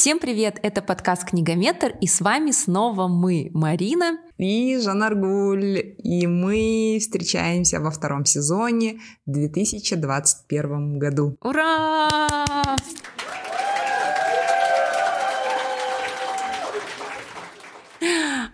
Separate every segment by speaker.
Speaker 1: Всем привет, это подкаст «Книгометр», и с вами снова мы, Марина
Speaker 2: и Жанаргуль, и мы встречаемся во втором сезоне в 2021 году.
Speaker 1: Ура!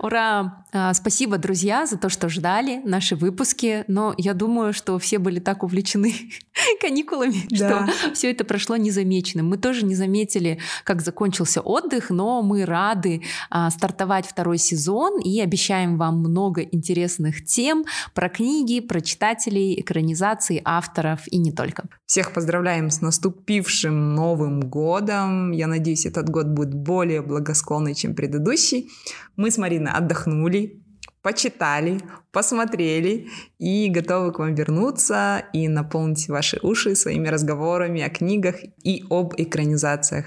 Speaker 1: Ура! А, спасибо, друзья, за то, что ждали наши выпуски. Но я думаю, что все были так увлечены каникулами, да. что все это прошло незамеченным. Мы тоже не заметили, как закончился отдых, но мы рады а, стартовать второй сезон и обещаем вам много интересных тем про книги, про читателей, экранизации, авторов и не только.
Speaker 2: Всех поздравляем с наступившим Новым годом. Я надеюсь, этот год будет более благосклонный, чем предыдущий. Мы с Мариной отдохнули, почитали, посмотрели и готовы к вам вернуться и наполнить ваши уши своими разговорами о книгах и об экранизациях.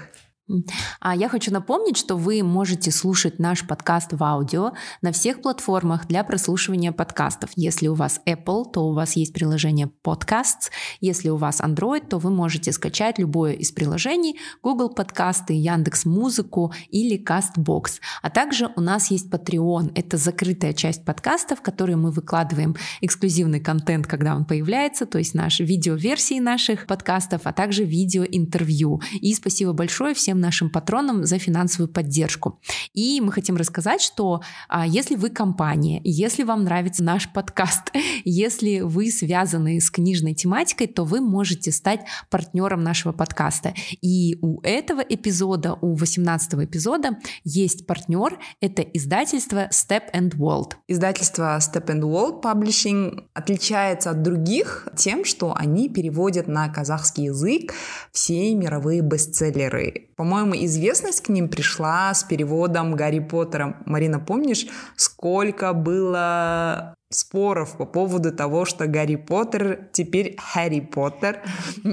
Speaker 1: А я хочу напомнить, что вы можете слушать наш подкаст в аудио на всех платформах для прослушивания подкастов. Если у вас Apple, то у вас есть приложение Podcasts. Если у вас Android, то вы можете скачать любое из приложений Google подкасты, Яндекс Музыку или Castbox. А также у нас есть Patreon. Это закрытая часть подкастов, которые мы выкладываем эксклюзивный контент, когда он появляется, то есть наши видеоверсии наших подкастов, а также видеоинтервью. И спасибо большое всем всем нашим патронам за финансовую поддержку. И мы хотим рассказать, что а, если вы компания, если вам нравится наш подкаст, если вы связаны с книжной тематикой, то вы можете стать партнером нашего подкаста. И у этого эпизода, у 18 эпизода есть партнер, это издательство Step and World.
Speaker 2: Издательство Step and World Publishing отличается от других тем, что они переводят на казахский язык все мировые бестселлеры. По по-моему, известность к ним пришла с переводом Гарри Поттера. Марина, помнишь, сколько было споров по поводу того, что Гарри Поттер теперь Харри Поттер.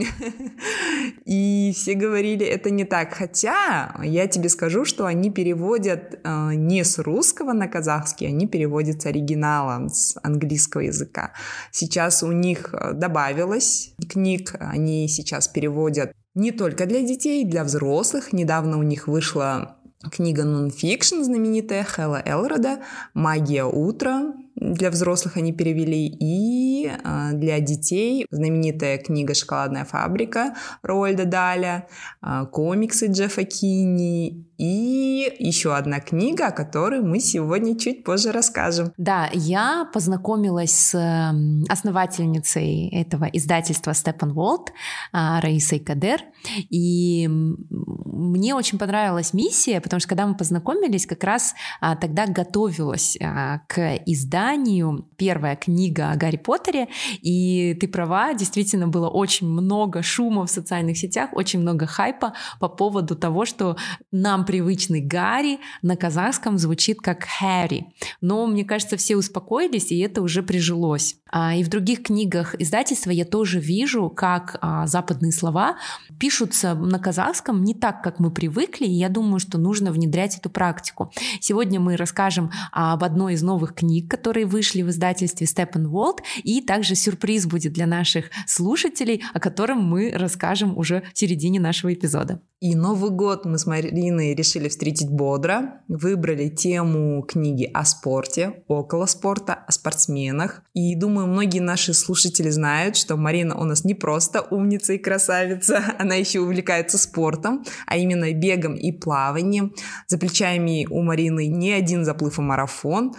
Speaker 2: И все говорили, это не так. Хотя я тебе скажу, что они переводят э, не с русского на казахский, они переводят с оригинала, с английского языка. Сейчас у них э, добавилось книг, они сейчас переводят не только для детей, для взрослых. Недавно у них вышла книга нонфикшн знаменитая Хэлла Элрода «Магия утра», для взрослых они перевели, и э, для детей знаменитая книга «Шоколадная фабрика» Роальда Даля, э, комиксы Джеффа Кинни и еще одна книга, о которой мы сегодня чуть позже расскажем.
Speaker 1: Да, я познакомилась с основательницей этого издательства Степан э, Раисой Кадер, и мне очень понравилась миссия, потому что когда мы познакомились, как раз а, тогда готовилась а, к изданию первая книга о Гарри Поттере, и ты права, действительно было очень много шума в социальных сетях, очень много хайпа по поводу того, что нам привычный Гарри на казахском звучит как Харри. Но мне кажется, все успокоились, и это уже прижилось. А, и в других книгах издательства я тоже вижу, как а, западные слова пишутся на казахском не так, как мы привыкли, и я думаю, что нужно внедрять эту практику. Сегодня мы расскажем об одной из новых книг, которые вышли в издательстве Steppenwolf, и также сюрприз будет для наших слушателей, о котором мы расскажем уже в середине нашего эпизода.
Speaker 2: И Новый год мы с Мариной решили встретить бодро, выбрали тему книги о спорте, около спорта, о спортсменах. И думаю, многие наши слушатели знают, что Марина у нас не просто умница и красавица, она еще увлекается спортом, а именно бегом и плаванием. За плечами у Марины не один заплыв, а марафон.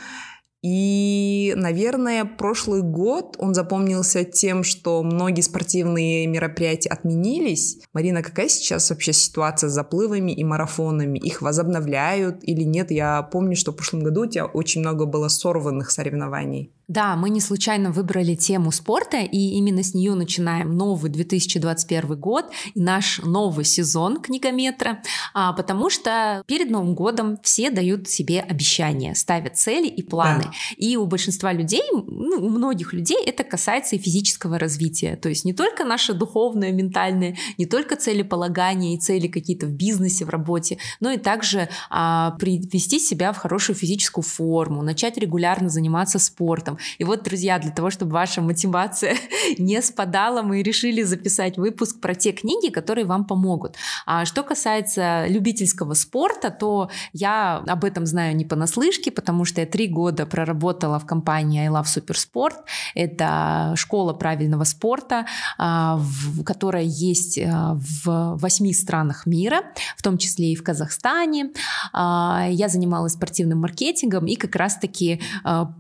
Speaker 2: И, наверное, прошлый год он запомнился тем, что многие спортивные мероприятия отменились. Марина, какая сейчас вообще ситуация с заплывами и марафонами? Их возобновляют или нет? Я помню, что в прошлом году у тебя очень много было сорванных соревнований.
Speaker 1: Да, мы не случайно выбрали тему спорта, и именно с нее начинаем новый 2021 год и наш новый сезон книгометра, потому что перед Новым годом все дают себе обещания, ставят цели и планы. Да. И у большинства людей, ну, у многих людей это касается и физического развития. То есть не только наше духовное, ментальное, не только целеполагание и цели какие-то в бизнесе, в работе, но и также а, привести себя в хорошую физическую форму, начать регулярно заниматься спортом, И вот, друзья, для того, чтобы ваша мотивация не спадала, мы решили записать выпуск про те книги, которые вам помогут. А что касается любительского спорта, то я об этом знаю не понаслышке, потому что я три года проработала в компании I Love Supersport. Это школа правильного спорта, а, которая есть а, в восьми странах мира, в том числе и в Казахстане. А, я занималась спортивным маркетингом и как раз-таки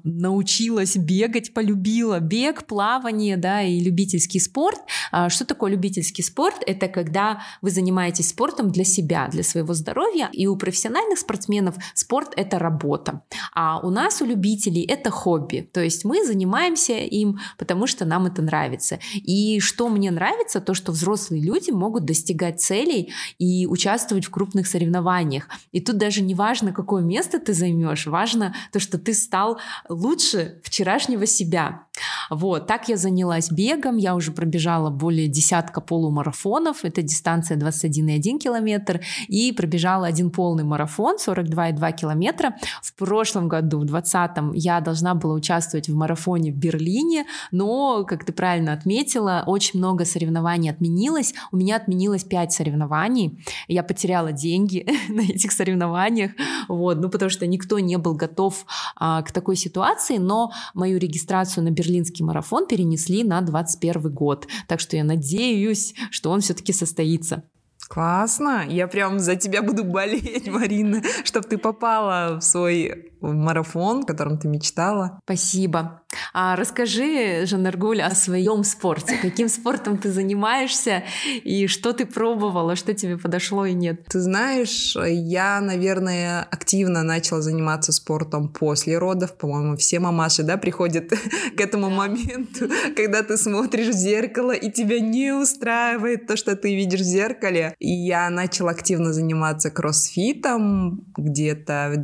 Speaker 1: научилась бегать, полюбила бег, плавание, да, и любительский спорт. Что такое любительский спорт? Это когда вы занимаетесь спортом для себя, для своего здоровья, и у профессиональных спортсменов спорт — это работа, а у нас, у любителей, это хобби, то есть мы занимаемся им, потому что нам это нравится. И что мне нравится, то, что взрослые люди могут достигать целей и участвовать в крупных соревнованиях. И тут даже не важно, какое место ты займешь, важно то, что ты стал лучше вчерашнего себя. Вот, так я занялась бегом, я уже пробежала более десятка полумарафонов, это дистанция 21,1 километр, и пробежала один полный марафон, 42,2 километра. В прошлом году, в 2020, я должна была участвовать в марафоне в Берлине, но, как ты правильно отметила, очень много соревнований отменилось. У меня отменилось 5 соревнований, я потеряла деньги на этих соревнованиях, вот, ну, потому что никто не был готов а, к такой ситуации, но мою регистрацию на Берлинский марафон перенесли на 2021 год, так что я надеюсь, что он все-таки состоится.
Speaker 2: Классно. Я прям за тебя буду болеть, Марина, чтобы ты попала в свой марафон, о котором ты мечтала.
Speaker 1: Спасибо. А расскажи, Жанаргуль, о своем спорте. Каким спортом ты занимаешься и что ты пробовала, что тебе подошло и нет?
Speaker 2: Ты знаешь, я, наверное, активно начала заниматься спортом после родов. По-моему, все мамаши, да, приходят к этому моменту, когда ты смотришь в зеркало и тебя не устраивает то, что ты видишь в зеркале. И я начала активно заниматься кроссфитом где-то в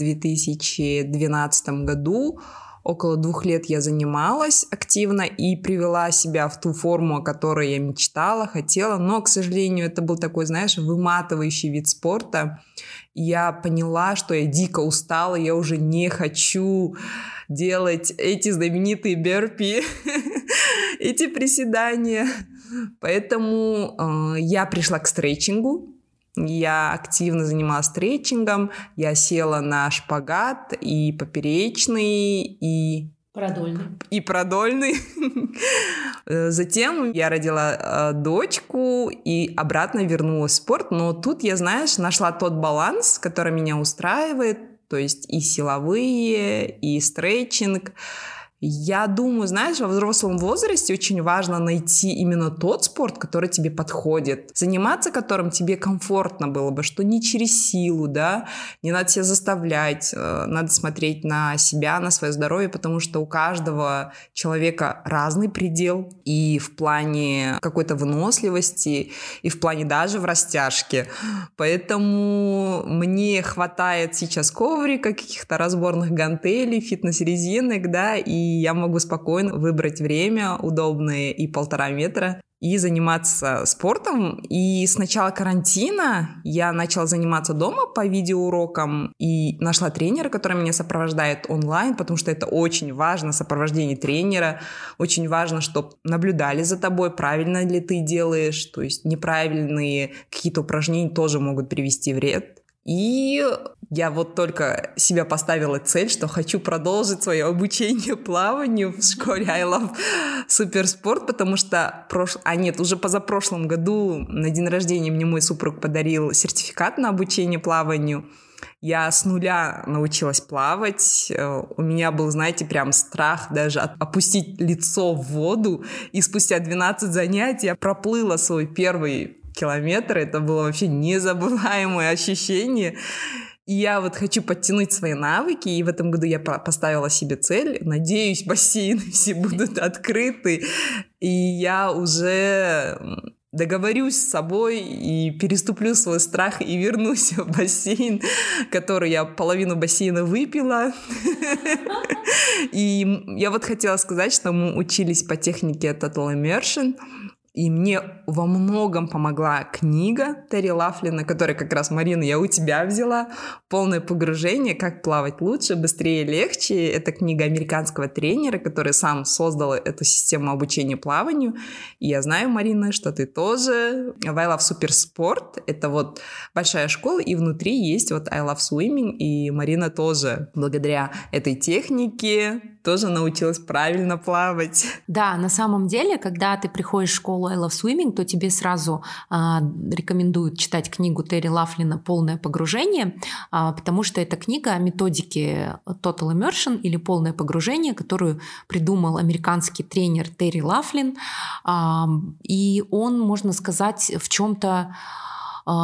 Speaker 2: 2012 году. Около двух лет я занималась активно и привела себя в ту форму, о которой я мечтала, хотела, но, к сожалению, это был такой, знаешь, выматывающий вид спорта. Я поняла, что я дико устала, я уже не хочу делать эти знаменитые берпи, эти приседания. Поэтому э, я пришла к стретчингу, я активно занималась стретчингом, я села на шпагат и поперечный, и
Speaker 1: Продольный.
Speaker 2: И продольный. Затем я родила э, дочку и обратно вернулась в спорт. Но тут я, знаешь, нашла тот баланс, который меня устраивает. То есть и силовые, и стретчинг. Я думаю, знаешь, во взрослом возрасте очень важно найти именно тот спорт, который тебе подходит, заниматься которым тебе комфортно было бы, что не через силу, да, не надо себя заставлять, э, надо смотреть на себя, на свое здоровье, потому что у каждого человека разный предел и в плане какой-то выносливости, и в плане даже в растяжке. Поэтому мне хватает сейчас коврика, каких-то разборных гантелей, фитнес-резинок, да, и я могу спокойно выбрать время удобное и полтора метра и заниматься спортом. И с начала карантина я начала заниматься дома по видеоурокам и нашла тренера, который меня сопровождает онлайн, потому что это очень важно, сопровождение тренера. Очень важно, чтобы наблюдали за тобой, правильно ли ты делаешь, то есть неправильные какие-то упражнения тоже могут привести вред. И я вот только себя поставила цель, что хочу продолжить свое обучение плаванию в школе I Love Суперспорт, потому что прош... а нет, уже позапрошлом году на день рождения мне мой супруг подарил сертификат на обучение плаванию. Я с нуля научилась плавать. Э, у меня был, знаете, прям страх даже опустить лицо в воду. И спустя 12 занятий я проплыла свой первый километр. Это было вообще незабываемое ощущение. И я вот хочу подтянуть свои навыки, и в этом году я поставила себе цель. Надеюсь, бассейны все будут открыты, и я уже договорюсь с собой и переступлю свой страх и вернусь в бассейн, который я половину бассейна выпила. И я вот хотела сказать, что мы учились по технике Total Immersion, И мне во многом помогла книга Терри Лафлина, которая как раз, Марина, я у тебя взяла. Полное погружение, как плавать лучше, быстрее, легче. Это книга американского тренера, который сам создал эту систему обучения плаванию. И я знаю, Марина, что ты тоже. I Love Суперспорт. Это вот большая школа, и внутри есть вот I Love Swimming. И Марина тоже благодаря этой технике тоже научилась правильно плавать.
Speaker 1: Да, на самом деле, когда ты приходишь в школу I Love Swimming, то тебе сразу а, рекомендуют читать книгу Терри Лафлина «Полное погружение», а, потому что это книга о методике Total Immersion или «Полное погружение», которую придумал американский тренер Терри Лафлин. А, и он, можно сказать, в чем-то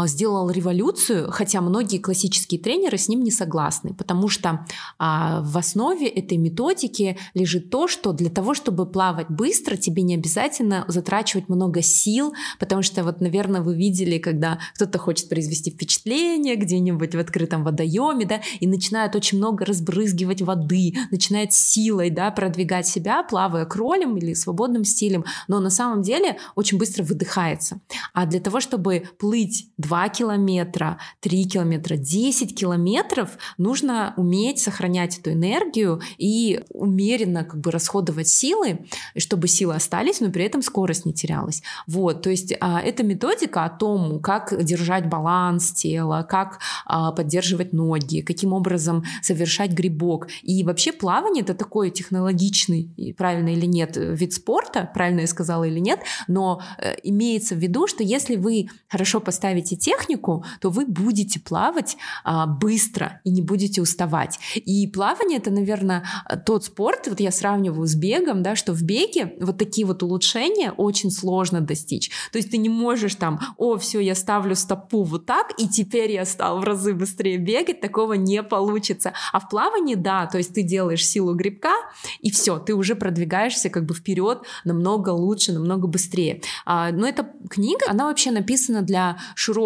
Speaker 1: сделал революцию, хотя многие классические тренеры с ним не согласны, потому что а, в основе этой методики лежит то, что для того, чтобы плавать быстро, тебе не обязательно затрачивать много сил, потому что вот, наверное, вы видели, когда кто-то хочет произвести впечатление где-нибудь в открытом водоеме, да, и начинает очень много разбрызгивать воды, начинает силой, да, продвигать себя, плавая кролем или свободным стилем, но на самом деле очень быстро выдыхается. А для того, чтобы плыть 2 километра, 3 километра, 10 километров, нужно уметь сохранять эту энергию и умеренно как бы расходовать силы, чтобы силы остались, но при этом скорость не терялась. Вот, то есть а, эта методика о том, как держать баланс тела, как а, поддерживать ноги, каким образом совершать грибок. И вообще плавание это такой технологичный, правильно или нет, вид спорта, правильно я сказала или нет, но э, имеется в виду, что если вы хорошо поставите осваиваете технику, то вы будете плавать а, быстро и не будете уставать. И плавание это, наверное, тот спорт, вот я сравниваю с бегом, да, что в беге вот такие вот улучшения очень сложно достичь. То есть ты не можешь там, о, все, я ставлю стопу вот так, и теперь я стал в разы быстрее бегать, такого не получится. А в плавании, да, то есть ты делаешь силу грибка, и все, ты уже продвигаешься как бы вперед намного лучше, намного быстрее. А, но эта книга, она вообще написана для широкого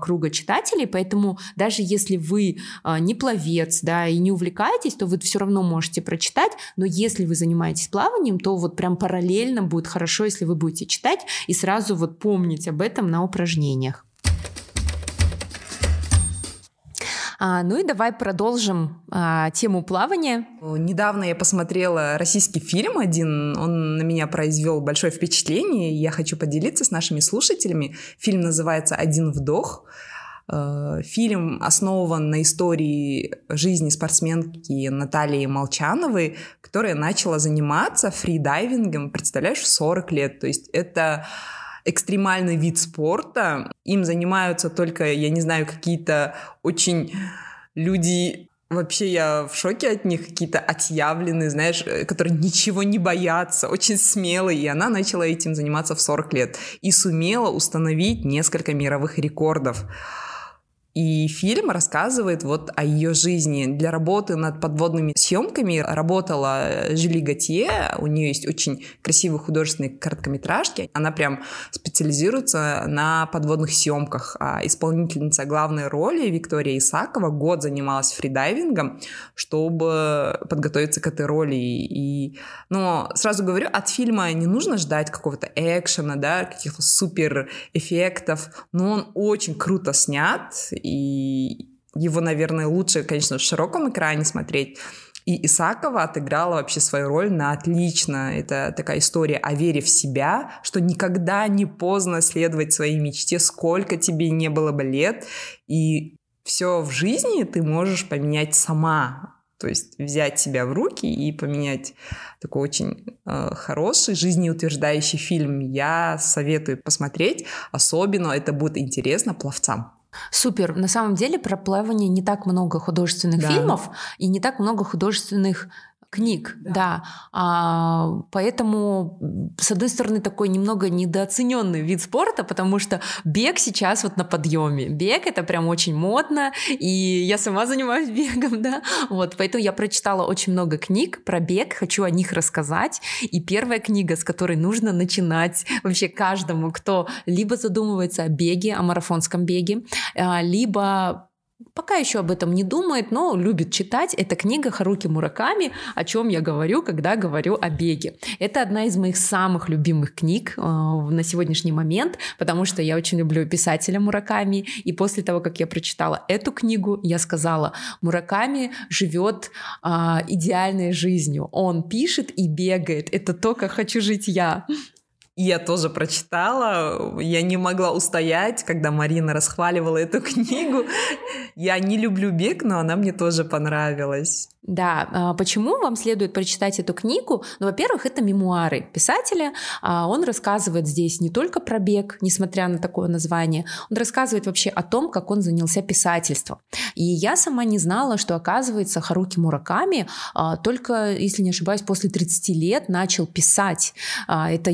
Speaker 1: круга читателей, поэтому даже если вы а, не пловец, да, и не увлекаетесь, то вы все равно можете прочитать, но если вы занимаетесь плаванием, то вот прям параллельно будет хорошо, если вы будете читать и сразу вот помнить об этом на упражнениях. А, ну и давай продолжим а, тему плавания.
Speaker 2: Недавно я посмотрела российский фильм один, он на меня произвел большое впечатление, и я хочу поделиться с нашими слушателями. Фильм называется «Один вдох». Э, фильм основан на истории жизни спортсменки Натальи Молчановой, которая начала заниматься фридайвингом, представляешь, в 40 лет. То есть это экстремальный вид спорта. Им занимаются только, я не знаю, какие-то очень люди Вообще я в шоке от них, какие-то отъявленные, знаешь, э, которые ничего не боятся, очень смелые. И она начала этим заниматься в 40 лет и сумела установить несколько мировых рекордов. И фильм рассказывает вот о ее жизни. Для работы над подводными съемками работала Жюли Готье. У нее есть очень красивые художественные короткометражки. Она прям специализируется на подводных съемках. А исполнительница главной роли Виктория Исакова год занималась фридайвингом, чтобы подготовиться к этой роли. И, но сразу говорю, от фильма не нужно ждать какого-то экшена, да, каких-то супер эффектов, но он очень круто снят, и его, наверное, лучше, конечно, в широком экране смотреть. И Исакова отыграла вообще свою роль на отлично. Это такая история о вере в себя, что никогда не поздно следовать своей мечте, сколько тебе не было бы лет. И все в жизни ты можешь поменять сама. То есть взять себя в руки и поменять такой очень э, хороший, жизнеутверждающий фильм. Я советую посмотреть. Особенно это будет интересно пловцам.
Speaker 1: Супер. На самом деле про плавание не так много художественных да. фильмов и не так много художественных книг, да. да. А, поэтому, с одной стороны, такой немного недооцененный вид спорта, потому что бег сейчас вот на подъеме. Бег это прям очень модно, и я сама занимаюсь бегом, да. Вот, поэтому я прочитала очень много книг про бег, хочу о них рассказать. И первая книга, с которой нужно начинать вообще каждому, кто либо задумывается о беге, о марафонском беге, а, либо пока еще об этом не думает, но любит читать. Это книга Харуки Мураками, о чем я говорю, когда говорю о беге. Это одна из моих самых любимых книг э, на сегодняшний момент, потому что я очень люблю писателя Мураками. И после того, как я прочитала эту книгу, я сказала, Мураками живет э, идеальной жизнью. Он пишет и бегает. Это то, как хочу жить я.
Speaker 2: Я тоже прочитала, я не могла устоять, когда Марина расхваливала эту книгу. Я не люблю бег, но она мне тоже понравилась.
Speaker 1: Да, а, почему вам следует прочитать эту книгу? Ну, во-первых, это мемуары писателя. А, он рассказывает здесь не только про бег, несмотря на такое название, он рассказывает вообще о том, как он занялся писательством. И я сама не знала, что, оказывается, Харуки Мураками а, только, если не ошибаюсь, после 30 лет начал писать. Это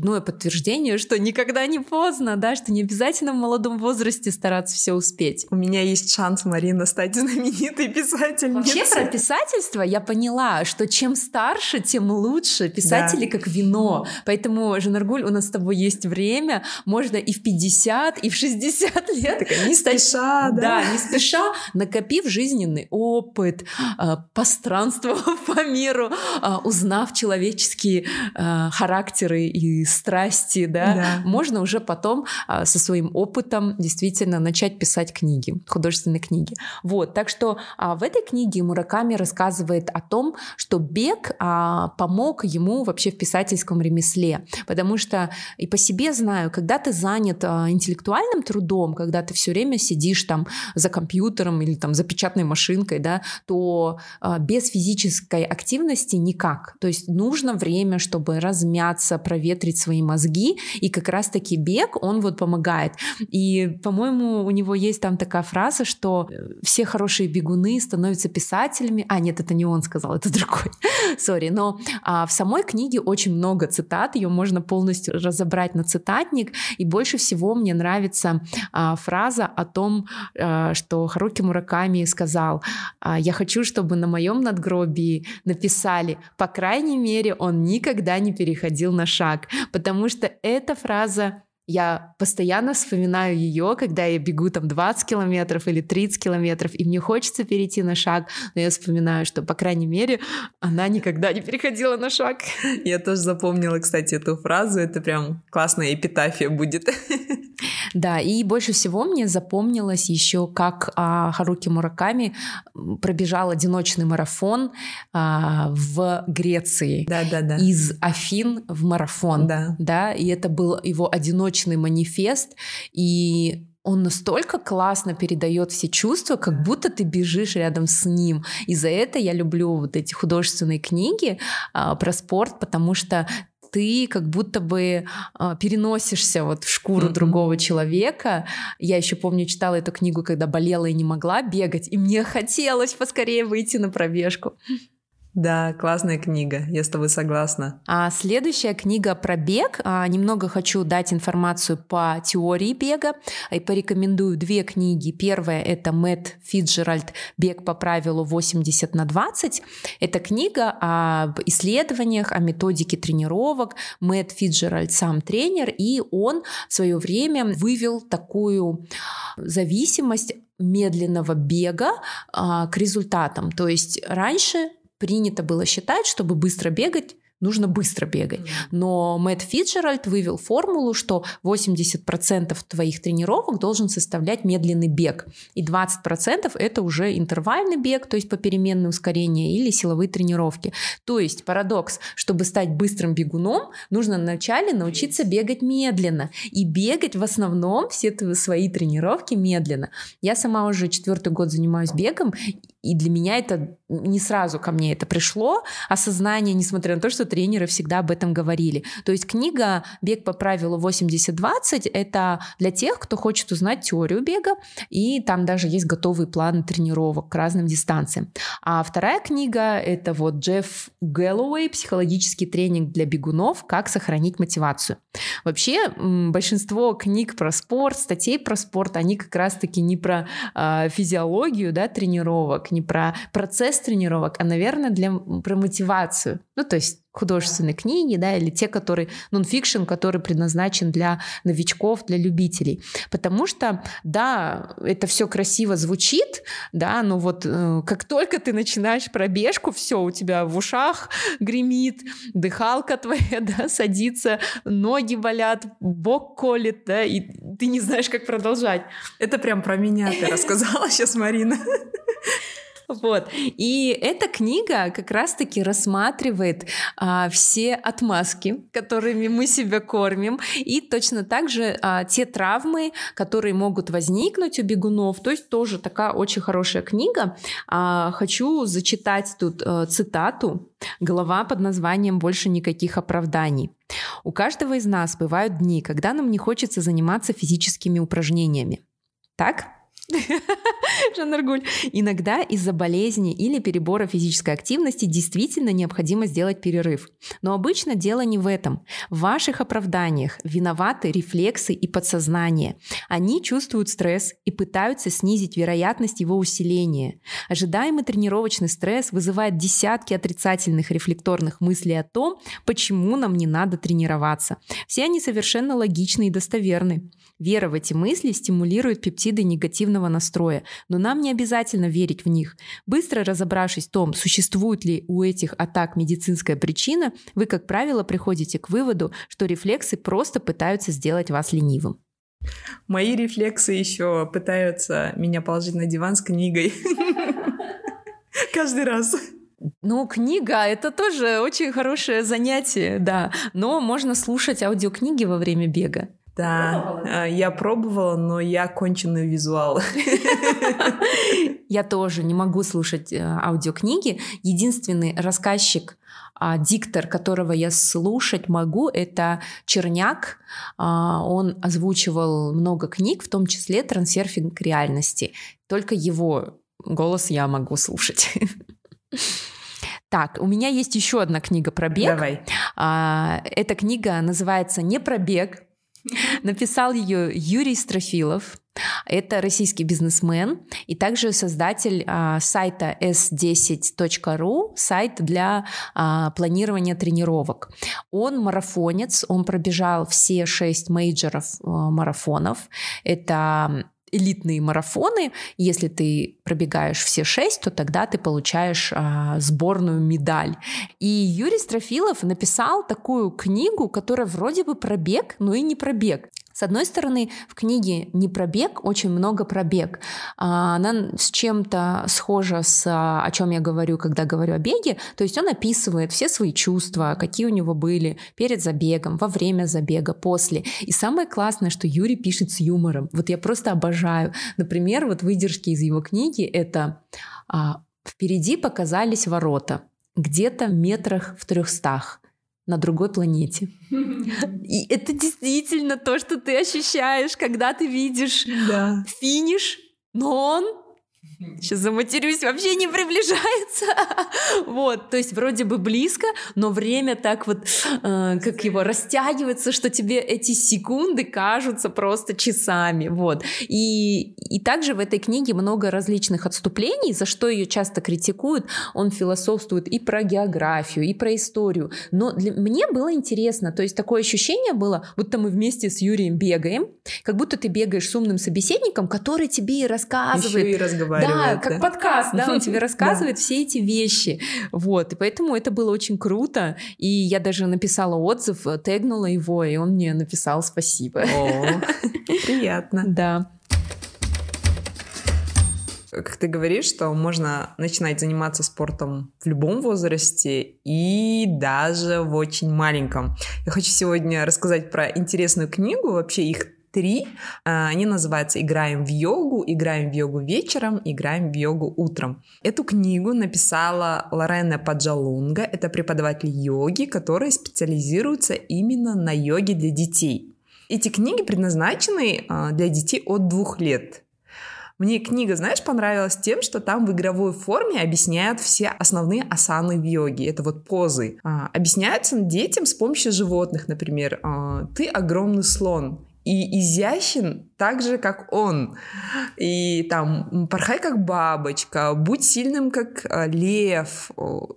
Speaker 1: очередное подтверждение, что никогда не поздно, да, что не обязательно в молодом возрасте стараться все успеть.
Speaker 2: У меня есть шанс, Марина, стать знаменитой писательницей.
Speaker 1: Вообще про писательство я поняла, что чем старше, тем лучше. Писатели да. как вино. Поэтому, Жанаргуль, у нас с тобой есть время. Можно и в 50, и в 60 лет.
Speaker 2: Так, не стать... спеша,
Speaker 1: да. Да, не спеша, накопив жизненный опыт, а, постранствовав по миру, а, узнав человеческие а, характеры и страсти, да, да. можно уже потом со своим опытом действительно начать писать книги, художественные книги. Вот, так что в этой книге Мураками рассказывает о том, что бег а, помог ему вообще в писательском ремесле. Потому что и по себе знаю, когда ты занят а, интеллектуальным трудом, когда ты все время сидишь там за компьютером или там за печатной машинкой, да, то а, без физической активности никак. То есть нужно время, чтобы размяться, проветрить свои мозги, и как раз-таки бег, он вот помогает. И, по-моему, у него есть там такая фраза, что все хорошие бегуны становятся писателями, а, нет, это не он сказал, это другой. Сори. Но а, в самой книге очень много цитат, ее можно полностью разобрать на цитатник. И больше всего мне нравится а, фраза о том, а, что Харуки Мураками сказал, а, я хочу, чтобы на моем надгробии написали, по крайней мере, он никогда не переходил на шаг. Потому что эта фраза я постоянно вспоминаю ее, когда я бегу там 20 километров или 30 километров, и мне хочется перейти на шаг, но я вспоминаю, что, по крайней мере, она никогда не переходила на шаг.
Speaker 2: Я тоже запомнила, кстати, эту фразу, это прям классная эпитафия будет.
Speaker 1: Да, и больше всего мне запомнилось еще, как а, Харуки Мураками пробежал одиночный марафон а, в Греции.
Speaker 2: Да, да, да.
Speaker 1: Из Афин в марафон.
Speaker 2: Да.
Speaker 1: Да, и это был его одиночный манифест. И он настолько классно передает все чувства, как будто ты бежишь рядом с ним. И за это я люблю вот эти художественные книги а, про спорт, потому что ты как будто бы э, переносишься вот в шкуру mm-hmm. другого человека. Я еще помню, читала эту книгу, когда болела и не могла бегать, и мне хотелось поскорее выйти на пробежку.
Speaker 2: Да, классная книга, я с тобой согласна.
Speaker 1: А следующая книга про бег. А, немного хочу дать информацию по теории бега и порекомендую две книги. Первая это Мэтт Фиджеральд «Бег по правилу 80 на 20». Это книга об исследованиях, о методике тренировок. Мэтт Фиджеральд сам тренер, и он в свое время вывел такую зависимость медленного бега а, к результатам. То есть раньше принято было считать, чтобы быстро бегать, нужно быстро бегать. Но Мэтт Фитджеральд вывел формулу, что 80% твоих тренировок должен составлять медленный бег, и 20% это уже интервальный бег, то есть попеременное ускорение или силовые тренировки. То есть парадокс, чтобы стать быстрым бегуном, нужно вначале научиться бегать медленно, и бегать в основном все свои тренировки медленно. Я сама уже четвертый год занимаюсь бегом, и для меня это не сразу ко мне это пришло, осознание, несмотря на то, что тренеры всегда об этом говорили. То есть книга «Бег по правилу 80-20» — это для тех, кто хочет узнать теорию бега, и там даже есть готовый план тренировок к разным дистанциям. А вторая книга — это вот Джефф Гэллоуэй «Психологический тренинг для бегунов. Как сохранить мотивацию». Вообще большинство книг про спорт, статей про спорт, они как раз-таки не про э, физиологию да, тренировок, не про процесс тренировок, а, наверное, для, про мотивацию. Ну, то есть художественные книги, да, или те, которые нонфикшн, который предназначен для новичков, для любителей. Потому что, да, это все красиво звучит, да, но вот э, как только ты начинаешь пробежку, все у тебя в ушах гремит, дыхалка твоя, да, садится, ноги болят, бок колет, да, и ты не знаешь, как продолжать.
Speaker 2: Это прям про меня ты рассказала сейчас, Марина.
Speaker 1: Вот. И эта книга как раз-таки рассматривает а, все отмазки, которыми мы себя кормим, и точно так же а, те травмы, которые могут возникнуть у бегунов. То есть тоже такая очень хорошая книга. А, хочу зачитать тут а, цитату. Глава под названием «Больше никаких оправданий». У каждого из нас бывают дни, когда нам не хочется заниматься физическими упражнениями. Так? Жанна Иногда из-за болезни или перебора физической активности действительно необходимо сделать перерыв. Но обычно дело не в этом. В ваших оправданиях виноваты рефлексы и подсознание. Они чувствуют стресс и пытаются снизить вероятность его усиления. Ожидаемый тренировочный стресс вызывает десятки отрицательных рефлекторных мыслей о том, почему нам не надо тренироваться. Все они совершенно логичны и достоверны. Вера в эти мысли стимулирует пептиды негативного настроя, но нам не обязательно верить в них. Быстро разобравшись в том, существует ли у этих атак медицинская причина, вы, как правило, приходите к выводу, что рефлексы просто пытаются сделать вас ленивым.
Speaker 2: Мои рефлексы еще пытаются меня положить на диван с книгой. Каждый раз.
Speaker 1: Ну, книга — это тоже очень хорошее занятие, да. Но можно слушать аудиокниги во время бега.
Speaker 2: Да, пробовала? я пробовала, но я конченый визуал.
Speaker 1: Я тоже не могу слушать э, аудиокниги. Единственный рассказчик, а, диктор, которого я слушать могу, это Черняк. А, он озвучивал много книг, в том числе «Трансерфинг реальности». Только его голос я могу слушать. Так, у меня есть еще одна книга про бег.
Speaker 2: Давай.
Speaker 1: А, эта книга называется «Не про бег», Написал ее Юрий Строфилов. Это российский бизнесмен и также создатель а, сайта s10.ru, сайт для а, планирования тренировок. Он марафонец, он пробежал все шесть мейджоров а, марафонов. Это элитные марафоны. Если ты пробегаешь все шесть, то тогда ты получаешь а, сборную медаль. И Юрий Строфилов написал такую книгу, которая вроде бы пробег, но и не пробег. С одной стороны, в книге не пробег, очень много пробег. А, она с чем-то схожа с, а, о чем я говорю, когда говорю о беге. То есть он описывает все свои чувства, какие у него были перед забегом, во время забега, после. И самое классное, что Юрий пишет с юмором. Вот я просто обожаю. Например, вот выдержки из его книги — это а, «Впереди показались ворота, где-то метрах в трехстах на другой планете. И это действительно то, что ты ощущаешь, когда ты видишь да. финиш, но он сейчас заматерюсь, вообще не приближается. вот, то есть вроде бы близко, но время так вот, э, как его, растягивается, что тебе эти секунды кажутся просто часами, вот. И, и также в этой книге много различных отступлений, за что ее часто критикуют. Он философствует и про географию, и про историю. Но для, мне было интересно, то есть такое ощущение было, будто мы вместе с Юрием бегаем, как будто ты бегаешь с умным собеседником, который тебе и рассказывает.
Speaker 2: Еще и разговаривает
Speaker 1: да, как да? подкаст, да, он тебе рассказывает все эти вещи. Вот, и поэтому это было очень круто. И я даже написала отзыв, тегнула его, и он мне написал спасибо.
Speaker 2: О, приятно.
Speaker 1: Да
Speaker 2: как ты говоришь, что можно начинать заниматься спортом в любом возрасте и даже в очень маленьком. Я хочу сегодня рассказать про интересную книгу, вообще их три. А, они называются «Играем в йогу», «Играем в йогу вечером», «Играем в йогу утром». Эту книгу написала Лорена Паджалунга. Это преподаватель йоги, который специализируется именно на йоге для детей. Эти книги предназначены а, для детей от двух лет. Мне книга, знаешь, понравилась тем, что там в игровой форме объясняют все основные асаны в йоге. Это вот позы. А, объясняются детям с помощью животных, например. Ты огромный слон, и изящен так же, как он. И там порхай как бабочка, будь сильным как э, лев.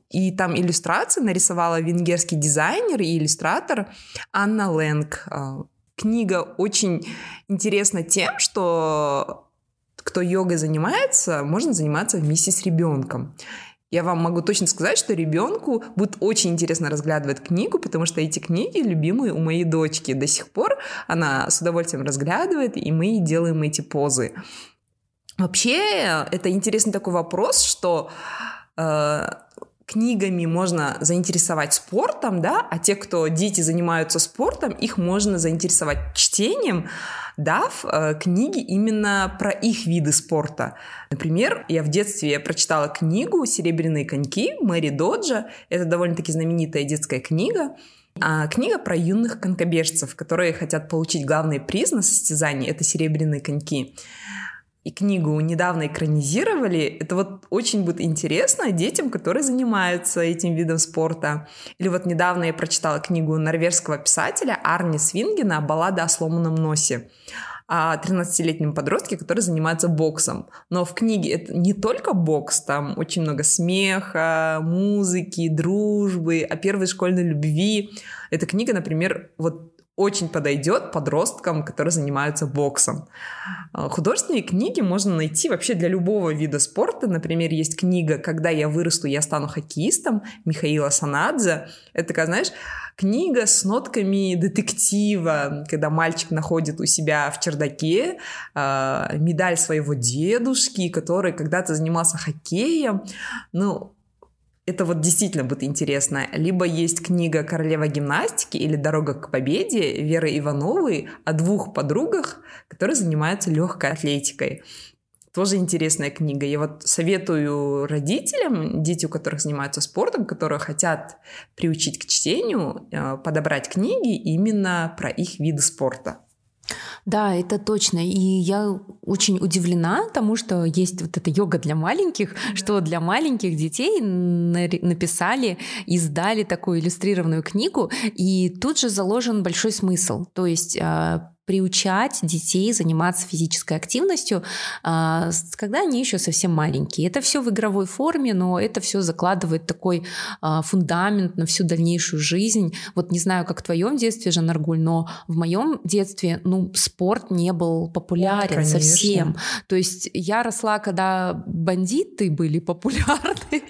Speaker 2: И там иллюстрации нарисовала венгерский дизайнер и иллюстратор Анна Лэнг. Э, книга очень интересна тем, что кто йогой занимается, можно заниматься вместе с ребенком. Я вам могу точно сказать, что ребенку будет очень интересно разглядывать книгу, потому что эти книги любимые у моей дочки. До сих пор она с удовольствием разглядывает, и мы делаем эти позы. Вообще, это интересный такой вопрос, что э, книгами можно заинтересовать спортом, да, а те, кто дети занимаются спортом, их можно заинтересовать чтением, дав э, книги именно про их виды спорта. Например, я в детстве прочитала книгу «Серебряные коньки» Мэри Доджа. Это довольно-таки знаменитая детская книга. А книга про юных конькобежцев, которые хотят получить главный приз на состязании. Это «Серебряные коньки» и книгу недавно экранизировали, это вот очень будет интересно детям, которые занимаются этим видом спорта. Или вот недавно я прочитала книгу норвежского писателя Арни Свингена «Баллада о сломанном носе» о 13-летнем подростке, который занимается боксом. Но в книге это не только бокс, там очень много смеха, музыки, дружбы, о первой школьной любви. Эта книга, например, вот очень подойдет подросткам, которые занимаются боксом. А, художественные книги можно найти вообще для любого вида спорта. Например, есть книга «Когда я вырасту, я стану хоккеистом» Михаила Санадзе. Это такая, знаешь, книга с нотками детектива, когда мальчик находит у себя в чердаке э, медаль своего дедушки, который когда-то занимался хоккеем. Ну, это вот действительно будет интересно. Либо есть книга «Королева гимнастики» или «Дорога к победе» Веры Ивановой о двух подругах, которые занимаются легкой атлетикой. Тоже интересная книга. Я вот советую родителям, дети, у которых занимаются спортом, которые хотят приучить к чтению, э, подобрать книги именно про их виды спорта.
Speaker 1: Да, это точно. И я очень удивлена тому, что есть вот эта йога для маленьких, да. что для маленьких детей написали, издали такую иллюстрированную книгу, и тут же заложен большой смысл. То есть а, приучать детей заниматься физической активностью, а, когда они еще совсем маленькие. Это все в игровой форме, но это все закладывает такой а, фундамент на всю дальнейшую жизнь. Вот не знаю, как в твоем детстве, Жанаргуль, но в моем детстве, ну, спорт не был популярен Конечно. совсем. То есть я росла, когда бандиты были популярны,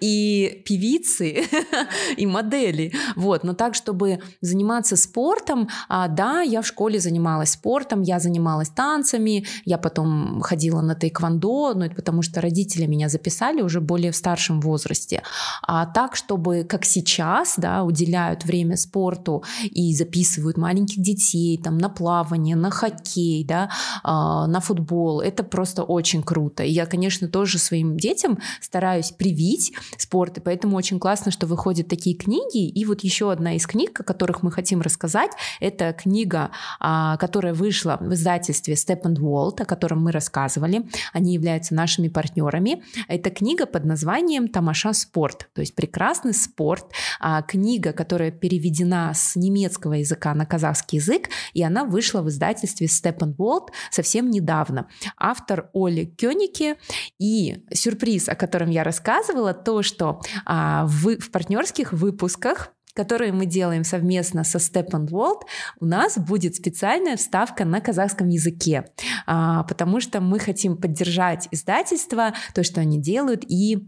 Speaker 1: и певицы, и модели. Вот. Но так, чтобы заниматься спортом, а, да, я в школе занималась спортом, я занималась танцами, я потом ходила на тайквандо, ну это потому что родители меня записали уже более в старшем возрасте. А так, чтобы как сейчас, да, уделяют время спорту и записывают маленьких детей там на плавание, на хоккей, да, а, на футбол, это просто очень круто. И я, конечно, тоже своим детям стараюсь привить спорт, и поэтому очень классно, что выходят такие книги. И вот еще одна из книг, о которых мы хотим рассказать, это книга а, которая вышла в издательстве Steppenwolf, о котором мы рассказывали. Они являются нашими партнерами. Это книга под названием «Тамаша спорт», то есть «Прекрасный спорт». А, книга, которая переведена с немецкого языка на казахский язык, и она вышла в издательстве Steppenwolf совсем недавно. Автор Оли Кёнике. И сюрприз, о котором я рассказывала, то, что а, в, в партнерских выпусках которые мы делаем совместно со Steppenwolf, у нас будет специальная вставка на казахском языке, а, потому что мы хотим поддержать издательство, то, что они делают, и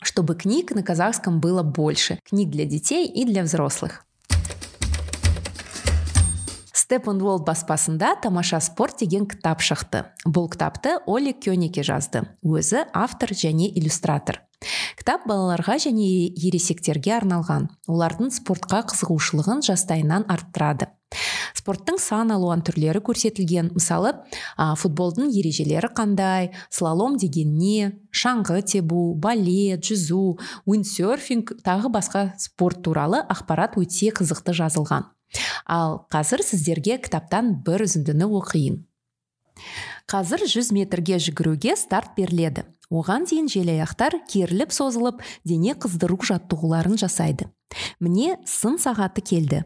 Speaker 1: чтобы книг на казахском было больше. Книг для детей и для взрослых. Steppenwolf баспасында тамаша спорт деген кітап шықты бұл кітапты оли кёнике жазды өзі автор және иллюстратор Кітап балаларға және ересектерге арналған. Олардың спортқа қызығушылығын жастайынан арттырады. Спорттың сан алуан түрлері көрсетілген. Мысалы а, футболдың ережелері қандай? Слалом деген не? Шаңғы тебу балет жүзу уиндсерфинг тағы басқа спорт туралы ақпарат өте қызықты жазылған. Ал қазір сіздерге кітаптан бір үзіндіні оқиын. Қазір 100 метрге жүгіруге старт беріледі. Оған дейін желаяқтар керіліп созылып дене қыздыру жаттығуларын жасайды. Міне сын сағаты келді.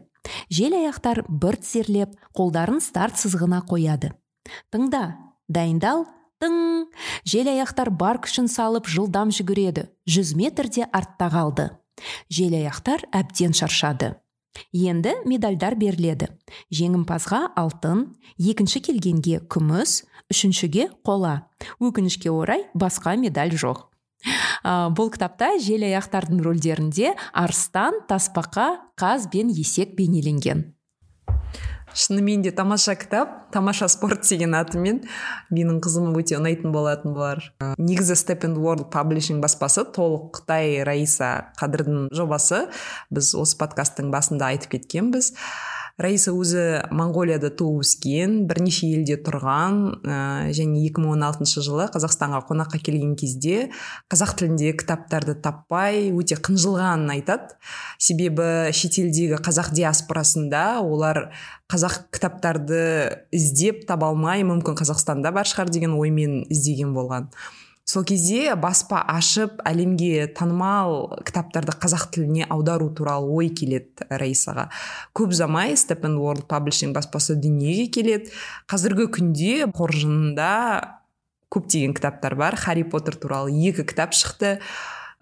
Speaker 1: Жел аяқтар бір тізерлеп қолдарын старт сызығына қояды. Тыңда дайындал тың. Жел аяқтар бар күшін салып жылдам жүгіреді 100 метрде артта қалды. Жел аяқтар әбден шаршады. Енді медальдар беріледі. Жеңімпазға алтын екінші келгенге күміс үшіншіге қола. Өкінішке орай басқа медаль жоқ. Ә, бұл кітапта жел аяқтардың рөлдерінде арыстан тасбақа қаз бен есек бейнеленген.
Speaker 2: Шынымен де тамаша кітап тамаша спорт деген атымен менің қызыма өте ұнайтын болатын болар негізі степ world publishing баспасы толық қытай раиса қадырдың жобасы. Біз осы подкасттың басында айтып кеткенбіз. Раиса өзі моңғолияда туып өскен бірнеше елде тұрған ә, және 2016 жылы қазақстанға қонаққа келген кезде қазақ тіліндегі кітаптарды таппай өте қынжылғанын айтады. Себебі шетелдегі қазақ диаспорасында олар қазақ кітаптарды іздеп таба алмай мүмкін қазақстанда бар шығар деген оймен іздеген болған. Сол кезде баспа ашып әлемге танымал кітаптарды қазақ тіліне аудару туралы ой келеді раисаға. Көп ұзамай степен world publishing баспасы дүниеге келеді. Қазіргі күнде қоржынында көптеген кітаптар бар. Харри поттер туралы екі кітап шықты.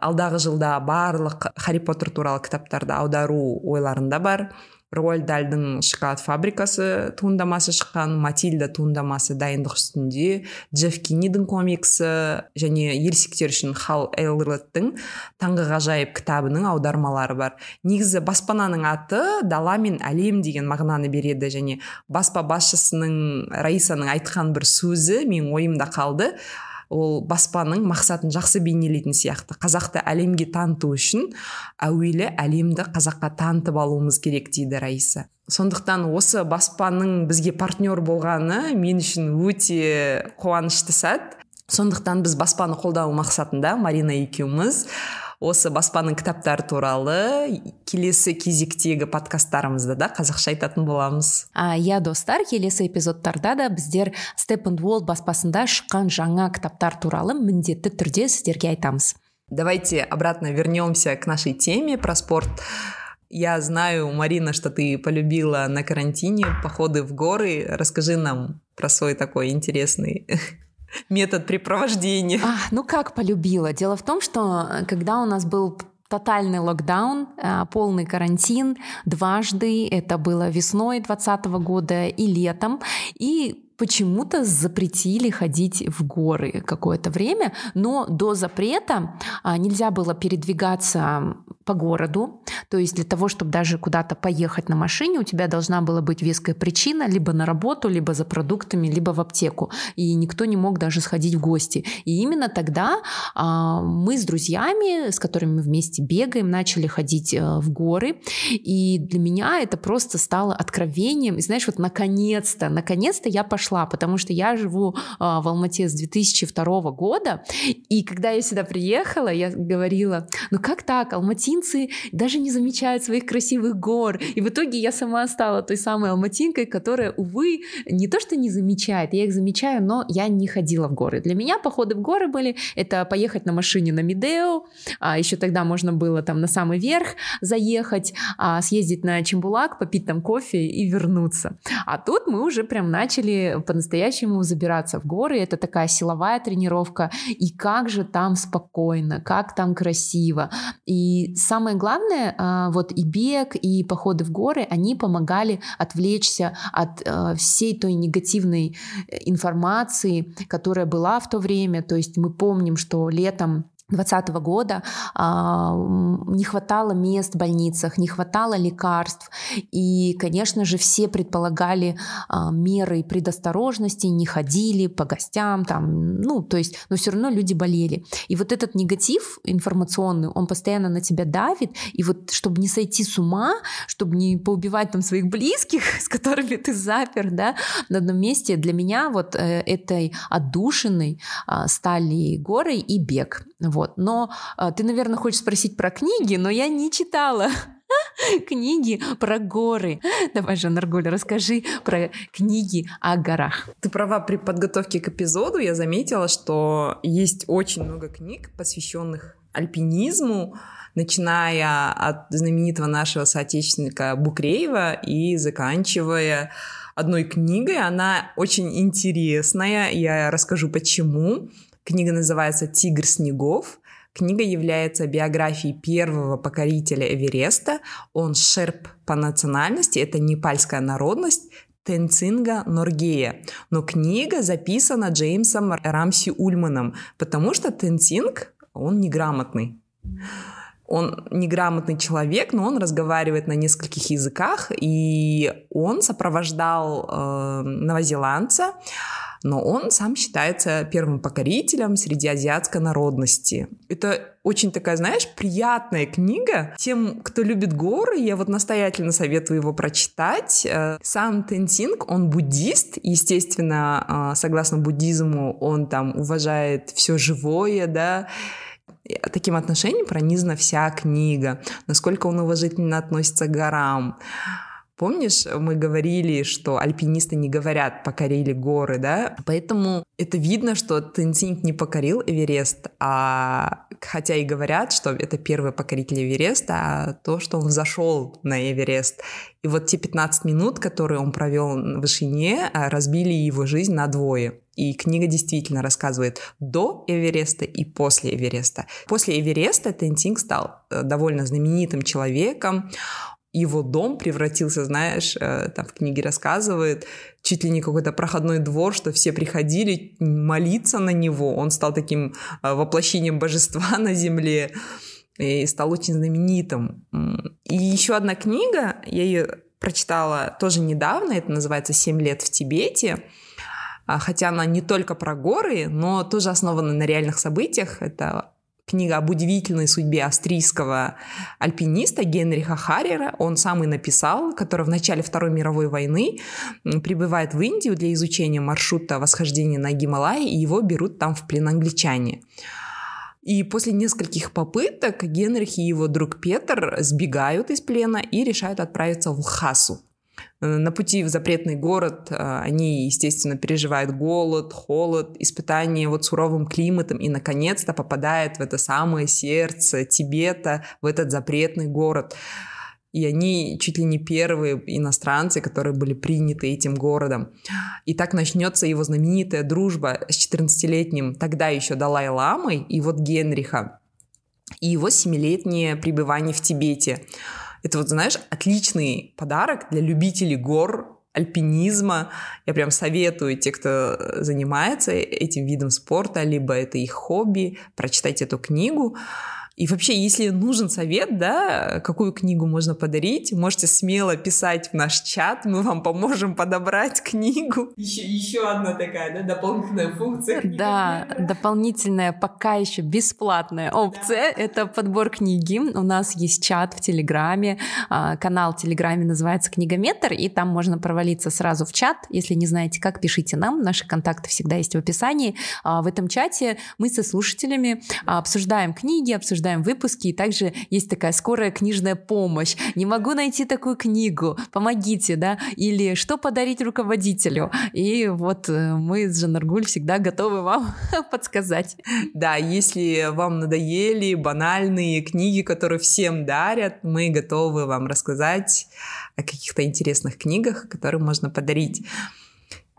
Speaker 2: Алдағы жылда барлық харри поттер туралы кітаптарды аудару ойларында бар. Роальд дальдың шоколад фабрикасы туындамасы шыққан матильда туындамасы дайындық үстінде джефф киннидің комиксі және ересектер үшін хал элроттың таңғы ғажайып кітабының аудармалары бар. Негізі баспананың аты дала мен әлем деген мағынаны береді және баспа басшысының раисаның айтқан бір сөзі менің ойымда қалды. Ол баспаның мақсатын жақсы бейнелейтін сияқты. Қазақты әлемге таныту үшін әуелі әлемді қазаққа танытып алуымыз керек дейді раиса. Сондықтан осы баспаның бізге партнер болғаны мен үшін өте қуанышты сәт. Сондықтан біз баспаны қолдау мақсатында марина екеуміз осы баспаның кітаптары туралы келесі кезектегі подкасттарымызда да қазақша айтатын боламыз.
Speaker 1: А, иә достар келесі эпизодтарда да біздер степен баспасында шыққан жаңа кітаптар туралы міндетті түрде сіздерге айтамыз.
Speaker 2: Давайте обратно вернемся к нашей теме про спорт. Я знаю, Марина, что ты полюбила на карантине походы в горы. Расскажи нам про свой такой интересный метод препровождения.
Speaker 1: А, ну как полюбила? Дело в том, что э, когда у нас был тотальный локдаун, э, полный карантин дважды, это было весной 2020 года и летом, и почему-то запретили ходить в горы какое-то время, но до запрета а, нельзя было передвигаться по городу. То есть для того, чтобы даже куда-то поехать на машине, у тебя должна была быть веская причина либо на работу, либо за продуктами, либо в аптеку. И никто не мог даже сходить в гости. И именно тогда а, мы с друзьями, с которыми мы вместе бегаем, начали ходить а, в горы. И для меня это просто стало откровением. И знаешь, вот наконец-то, наконец-то я пошла, потому что я живу а, в Алмате с 2002 года. И когда я сюда приехала, я говорила, ну как так, Алматин алматинцы даже не замечают своих красивых гор. И в итоге я сама стала той самой алматинкой, которая, увы, не то что не замечает, я их замечаю, но я не ходила в горы. Для меня походы в горы были это поехать на машине на Медео, а еще тогда можно было там на самый верх заехать, а, съездить на Чембулак, попить там кофе и вернуться. А тут мы уже прям начали по-настоящему забираться в горы. Это такая силовая тренировка. И как же там спокойно, как там красиво. И самое главное, а, вот и бег, и походы в горы, они помогали отвлечься от э, всей той негативной э, информации, которая была в то время. То есть мы помним, что летом 2020 года а, не хватало мест в больницах, не хватало лекарств. И, конечно же, все предполагали а, меры предосторожности, не ходили по гостям, там, ну, то есть, но все равно люди болели. И вот этот негатив информационный, он постоянно на тебя давит. И вот, чтобы не сойти с ума, чтобы не поубивать там своих близких, с которыми ты запер, да, на одном месте, для меня вот э, этой отдушиной а, стали горы и бег. Вот. Но э, ты, наверное, хочешь спросить про книги, но я не читала книги про горы. Давай же, Наргуль, расскажи про книги о горах.
Speaker 2: Ты права, при подготовке к эпизоду я заметила, что есть очень много книг, посвященных альпинизму, начиная от знаменитого нашего соотечественника Букреева и заканчивая одной книгой. Она очень интересная, я расскажу почему. Книга называется «Тигр снегов». Книга является биографией первого покорителя Эвереста. Он шерп по национальности, это непальская народность, Тенцинга Норгея. Но книга записана Джеймсом Рамси Ульманом, потому что Тенцинг, он неграмотный. Он неграмотный человек, но он разговаривает на нескольких языках, и он сопровождал э, новозеландца, но он сам считается первым покорителем среди азиатской народности. Это очень такая, знаешь, приятная книга. Тем, кто любит горы, я вот настоятельно советую его прочитать. Э, сам Тенсинг, он буддист, естественно, э, согласно буддизму, он там уважает все живое, да, таким отношением пронизана вся книга, насколько он уважительно относится к горам, Помнишь, мы говорили, что альпинисты не говорят «покорили горы», да? Поэтому это видно, что Тенцинг не покорил Эверест, а хотя и говорят, что это первый покоритель Эвереста, а то, что он взошел на Эверест. И вот те 15 минут, которые он провел в вышине, а, разбили его жизнь на двое. И книга действительно рассказывает до Эвереста и после Эвереста. После Эвереста Тенцинг стал э, довольно знаменитым человеком его дом превратился, знаешь, э, там в книге рассказывает, чуть ли не какой-то проходной двор, что все приходили молиться на него. Он стал таким э, воплощением божества на земле и стал очень знаменитым. И еще одна книга, я ее прочитала тоже недавно, это называется «Семь лет в Тибете», хотя она не только про горы, но тоже основана на реальных событиях. Это книга об удивительной судьбе австрийского альпиниста Генриха Харрера. Он сам и написал, который в начале Второй мировой войны прибывает в Индию для изучения маршрута восхождения на Гималайи, и его берут там в плен англичане. И после нескольких попыток Генрих и его друг Петр сбегают из плена и решают отправиться в Лхасу. Э, на пути в запретный город э, они, естественно, переживают голод, холод, испытания вот суровым климатом и, наконец-то, попадают в это самое сердце Тибета, в этот запретный город. И они чуть ли не первые иностранцы, которые были приняты этим городом. И так начнется его знаменитая дружба с 14-летним тогда еще Далай-ламой и вот Генриха, и его семилетнее пребывание в Тибете. Это вот, знаешь, отличный подарок для любителей гор, альпинизма. Я прям советую те, кто занимается этим видом спорта, либо это их хобби, прочитать эту книгу. И вообще, если нужен совет, да, какую книгу можно подарить, можете смело писать в наш чат, мы вам поможем подобрать книгу. Еще, еще одна такая, да, дополнительная функция.
Speaker 1: Да, дополнительная, пока еще бесплатная опция да. — это подбор книги. У нас есть чат в Телеграме, а, канал в Телеграме называется «Книгометр», и там можно провалиться сразу в чат. Если не знаете как, пишите нам, наши контакты всегда есть в описании. А, в этом чате мы со слушателями обсуждаем книги, обсуждаем обсуждаем выпуски, и также есть такая скорая книжная помощь. Не могу найти такую книгу, помогите, да, или что подарить руководителю. И вот э, мы с Жанаргуль всегда готовы вам подсказать.
Speaker 2: Да, если вам надоели банальные книги, которые всем дарят, мы готовы вам рассказать о каких-то интересных книгах, которые можно подарить.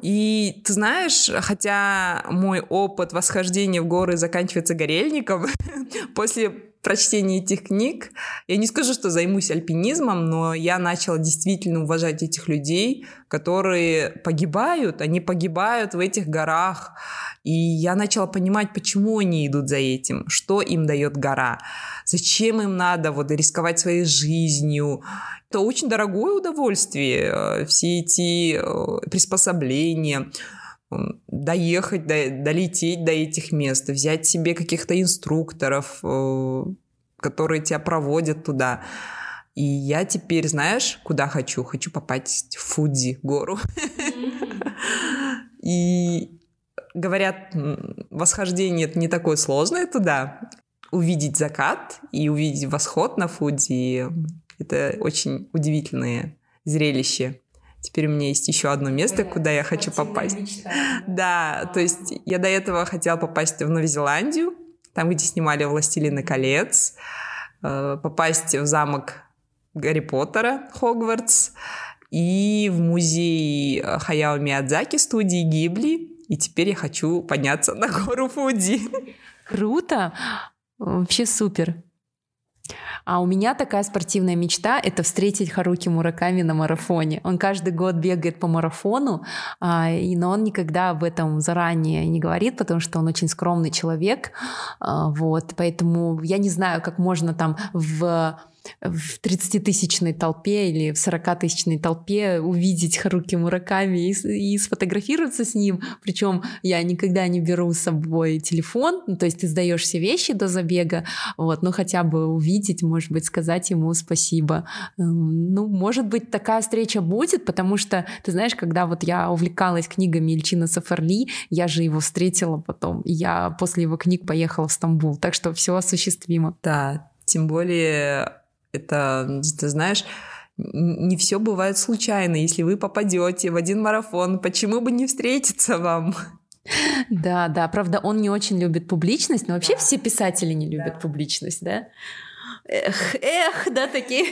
Speaker 2: И ты знаешь, хотя мой опыт восхождения в горы заканчивается горельником, после прочтения этих книг, я не скажу, что займусь альпинизмом, но я начала действительно уважать этих людей, которые погибают, они погибают в этих горах. И я начала понимать, почему они идут за этим, что им дает гора, зачем им надо вот рисковать своей жизнью. Это очень дорогое удовольствие, э, все эти э, приспособления, доехать, долететь до этих мест, взять себе каких-то инструкторов, э, которые тебя проводят туда. И я теперь, знаешь, куда хочу? Хочу попасть в Фудзи гору. И говорят, восхождение это не такое сложное туда. Увидеть закат и увидеть восход на Фудзи это очень удивительное зрелище. Теперь у меня есть еще одно место, Понятно. куда я хочу попасть. Мечта. Да, то есть я до этого хотела попасть в Новую Зеландию, там, где снимали «Властелина колец», э, попасть в замок Гарри Поттера, Хогвартс, и в музей Хаяо Миядзаки студии Гибли. И теперь я хочу подняться на гору Фудзи.
Speaker 1: Круто! Вообще супер. А у меня такая спортивная мечта — это встретить Харуки Мураками на марафоне. Он каждый год бегает по марафону, а, но он никогда об этом заранее не говорит, потому что он очень скромный человек. А, вот, поэтому я не знаю, как можно там в в 30-тысячной толпе или в 40-тысячной толпе увидеть Харуки Мураками и, и сфотографироваться с ним. Причем я никогда не беру с собой телефон, ну, то есть ты сдаешь все вещи до забега, вот, ну хотя бы увидеть, может быть, сказать ему спасибо. Эм, ну, может быть, такая встреча будет, потому что, ты знаешь, когда вот я увлекалась книгами Ильчина Сафарли, я же его встретила потом, я после его книг поехала в Стамбул, так что все осуществимо.
Speaker 2: Да, тем более это, ты знаешь, не все бывает случайно. Если вы попадете в один марафон, почему бы не встретиться вам?
Speaker 1: Да, да, правда, он не очень любит публичность, но вообще да. все писатели не любят да. публичность, да? Эх, эх, да, такие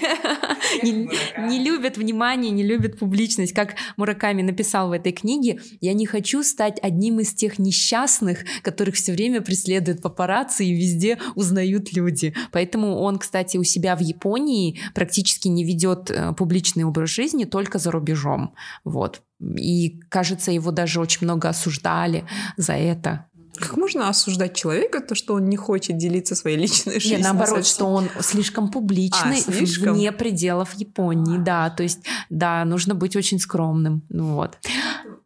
Speaker 1: не, не любят внимание, не любят публичность. Как Мураками написал в этой книге, я не хочу стать одним из тех несчастных, которых все время преследуют папарацци и везде узнают люди. Поэтому он, кстати, у себя в Японии практически не ведет э, публичный образ жизни, только за рубежом. Вот. И, кажется, его даже очень много осуждали за это.
Speaker 2: Как можно осуждать человека, то, что он не хочет делиться своей личной жизнью?
Speaker 1: Нет, наоборот, что он слишком публичный, а, слишком? вне пределов Японии, а. да, то есть, да, нужно быть очень скромным, вот.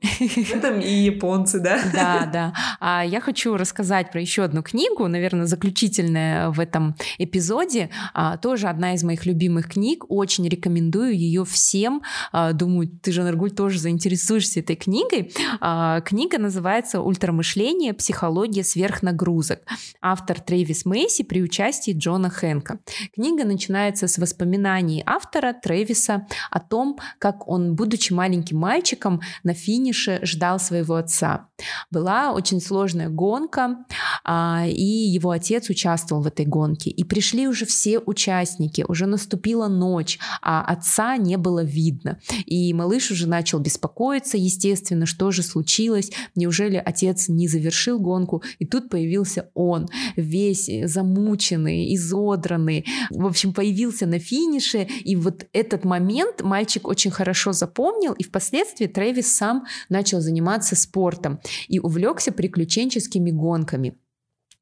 Speaker 2: В этом и японцы, да?
Speaker 1: Да, да. А я хочу рассказать про еще одну книгу, наверное, заключительная в этом эпизоде. А, тоже одна из моих любимых книг. Очень рекомендую ее всем. А, думаю, ты же, Наргуль, тоже заинтересуешься этой книгой. А, книга называется «Ультрамышление. Психология сверхнагрузок». Автор Трэвис Мейси при участии Джона Хэнка. Книга начинается с воспоминаний автора Трэвиса о том, как он, будучи маленьким мальчиком, на финише ждал своего отца. Была очень сложная гонка, а, и его отец участвовал в этой гонке. И пришли уже все участники, уже наступила ночь, а отца не было видно. И малыш уже начал беспокоиться, естественно, что же случилось, неужели отец не завершил гонку, и тут появился он, весь замученный, изодранный, в общем, появился на финише, и вот этот момент мальчик очень хорошо запомнил, и впоследствии Трэвис сам начал заниматься спортом и увлекся приключенческими гонками.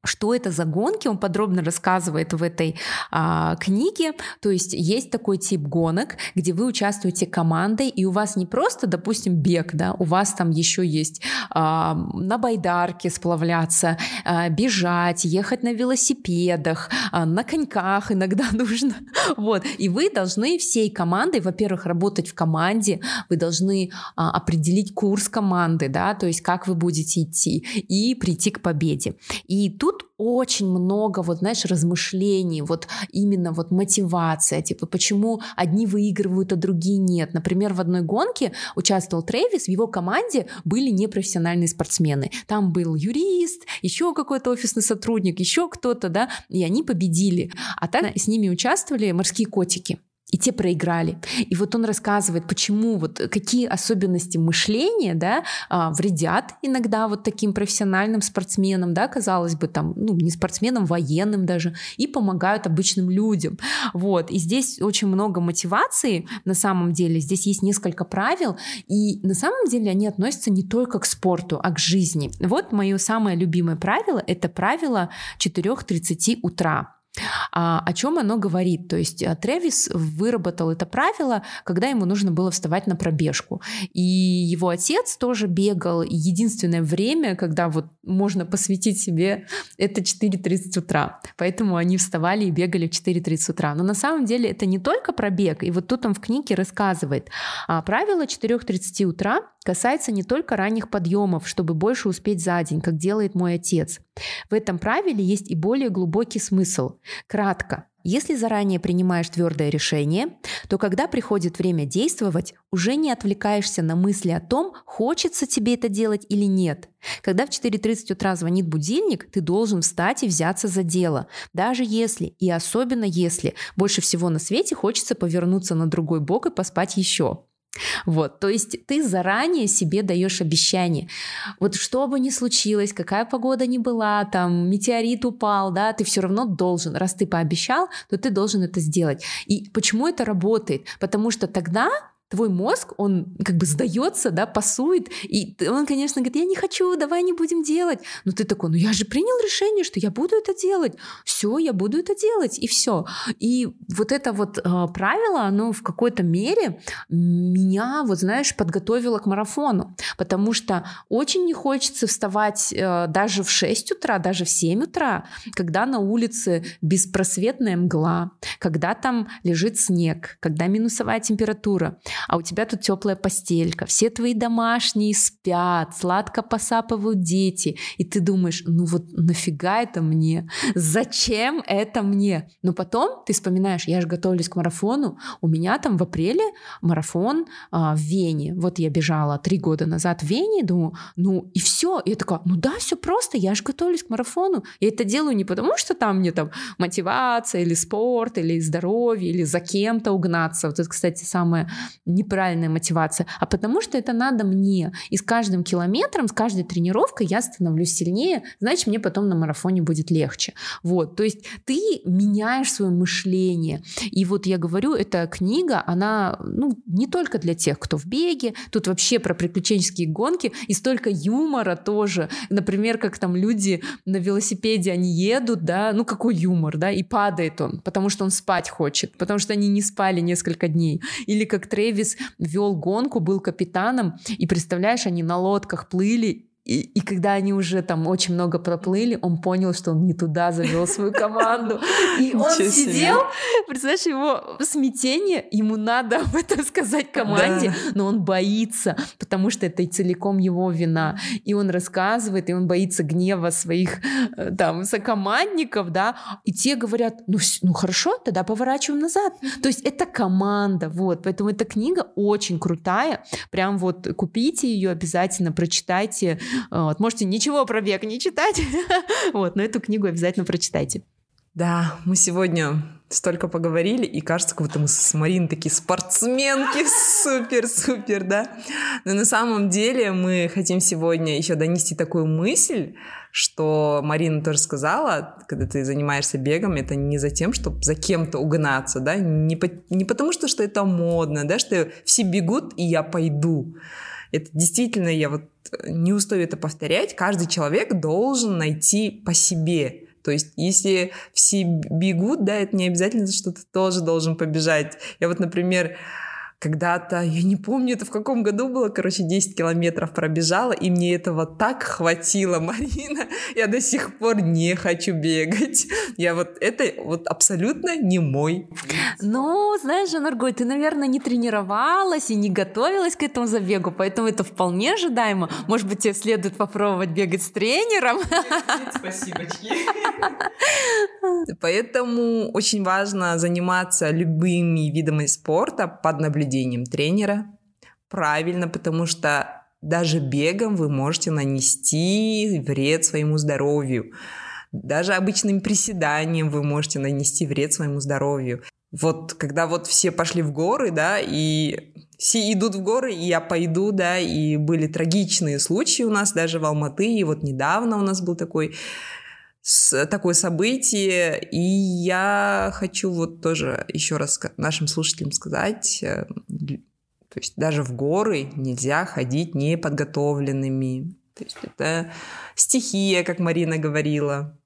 Speaker 1: Что это за гонки, он подробно рассказывает в этой а, книге. То есть есть такой тип гонок, где вы участвуете командой, и у вас не просто, допустим, бег, да, у вас там еще есть а, на байдарке сплавляться, а, бежать, ехать на велосипедах, а, на коньках иногда нужно. Вот. И вы должны всей командой, во-первых, работать в команде, вы должны а, определить курс команды, да, то есть как вы будете идти, и прийти к победе. И тут тут очень много, вот знаешь, размышлений, вот именно вот мотивация, типа почему одни выигрывают, а другие нет. Например, в одной гонке участвовал Трэвис, в его команде были непрофессиональные спортсмены. Там был юрист, еще какой-то офисный сотрудник, еще кто-то, да, и они победили. А так с ними участвовали морские котики и те проиграли. И вот он рассказывает, почему, вот какие особенности мышления, да, а, вредят иногда вот таким профессиональным спортсменам, да, казалось бы, там, ну, не спортсменам, военным даже, и помогают обычным людям. Вот, и здесь очень много мотивации, на самом деле, здесь есть несколько правил, и на самом деле они относятся не только к спорту, а к жизни. Вот мое самое любимое правило, это правило 4.30 утра. А, о чем оно говорит? То есть э, Тревис выработал это правило, когда ему нужно было вставать на пробежку. И его отец тоже бегал. Единственное время, когда вот можно посвятить себе, это 4.30 утра. Поэтому они вставали и бегали в 4.30 утра. Но на самом деле это не только пробег. И вот тут он в книге рассказывает. А, правило 4.30 утра касается не только ранних подъемов, чтобы больше успеть за день, как делает мой отец. В этом правиле есть и более глубокий смысл. Кратко. Если заранее принимаешь твердое решение, то когда приходит время действовать, уже не отвлекаешься на мысли о том, хочется тебе это делать или нет. Когда в 4.30 утра звонит будильник, ты должен встать и взяться за дело. Даже если, и особенно если, больше всего на свете хочется повернуться на другой бок и поспать еще. Вот, то есть ты заранее себе даешь обещание. Вот что бы ни случилось, какая погода ни была, там метеорит упал, да, ты все равно должен, раз ты пообещал, то ты должен это сделать. И почему это работает? Потому что тогда твой мозг, он как бы сдается, да, пасует, и он, конечно, говорит, я не хочу, давай не будем делать. Но ты такой, ну я же принял решение, что я буду это делать. Все, я буду это делать, и все. И вот это вот э, правило, оно в какой-то мере меня, вот знаешь, подготовило к марафону, потому что очень не хочется вставать э, даже в 6 утра, даже в 7 утра, когда на улице беспросветная мгла, когда там лежит снег, когда минусовая температура а у тебя тут теплая постелька, все твои домашние спят, сладко посапывают дети, и ты думаешь, ну вот нафига это мне? Зачем это мне? Но потом ты вспоминаешь, я же готовлюсь к марафону, у меня там в апреле марафон а, в Вене, вот я бежала три года назад в Вене, думаю, ну и все, и я такая, ну да, все просто, я же готовлюсь к марафону, я это делаю не потому, что там мне там мотивация или спорт, или здоровье, или за кем-то угнаться, вот это, кстати, самое неправильная мотивация, а потому что это надо мне. И с каждым километром, с каждой тренировкой я становлюсь сильнее, значит, мне потом на марафоне будет легче. Вот, то есть ты меняешь свое мышление. И вот я говорю, эта книга, она ну, не только для тех, кто в беге, тут вообще про приключенческие гонки и столько юмора тоже. Например, как там люди на велосипеде, они едут, да, ну какой юмор, да, и падает он, потому что он спать хочет, потому что они не спали несколько дней. Или как Трэвис Дэвис вел гонку, был капитаном, и представляешь, они на лодках плыли, и, и когда они уже там очень много проплыли, он понял, что он не туда завел свою команду. И он сидел, представляешь, его смятение, ему надо об этом сказать команде, но он боится, потому что это и целиком его вина. И он рассказывает, и он боится гнева своих э, там сокомандников, да, и те говорят, ну, ну хорошо, тогда поворачиваем назад. То есть это команда, вот, поэтому эта книга очень крутая, прям вот купите ее обязательно, прочитайте, вот, можете ничего про бег не читать, вот, но эту книгу обязательно прочитайте.
Speaker 2: Да, мы сегодня столько поговорили, и кажется, как будто мы с Мариной такие спортсменки, супер-супер, да? Но на самом деле мы хотим сегодня еще донести такую мысль, что Марина тоже сказала, когда ты занимаешься бегом, это не за тем, чтобы за кем-то угнаться, да, не, по, не потому что, что это модно, да, что все бегут, и я пойду. Это действительно, я вот не устаю это повторять, каждый человек должен найти по себе. То есть, если все бегут, да, это не обязательно, что ты тоже должен побежать. Я вот, например, когда-то, я не помню, это в каком году было, короче, 10 километров пробежала, и мне этого так хватило, Марина. Я до сих пор не хочу бегать. Я вот, это вот абсолютно не мой.
Speaker 1: Ну, знаешь, Жанаргой, ты, наверное, не тренировалась и не готовилась к этому забегу, поэтому это вполне ожидаемо. Может быть, тебе следует попробовать бегать с тренером?
Speaker 2: Спасибо. Поэтому очень важно заниматься любыми видами спорта под наблюдением наблюдением тренера. Правильно, потому что даже бегом вы можете нанести вред своему здоровью. Даже обычным приседанием вы можете нанести вред своему здоровью. Вот когда вот все пошли в горы, да, и все идут в горы, и я пойду, да, и были трагичные случаи у нас даже в Алматы, и вот недавно у нас был такой такое событие, и я хочу вот тоже еще раз нашим слушателям сказать, э, то есть даже в горы нельзя ходить неподготовленными. То есть это стихия, как Марина говорила.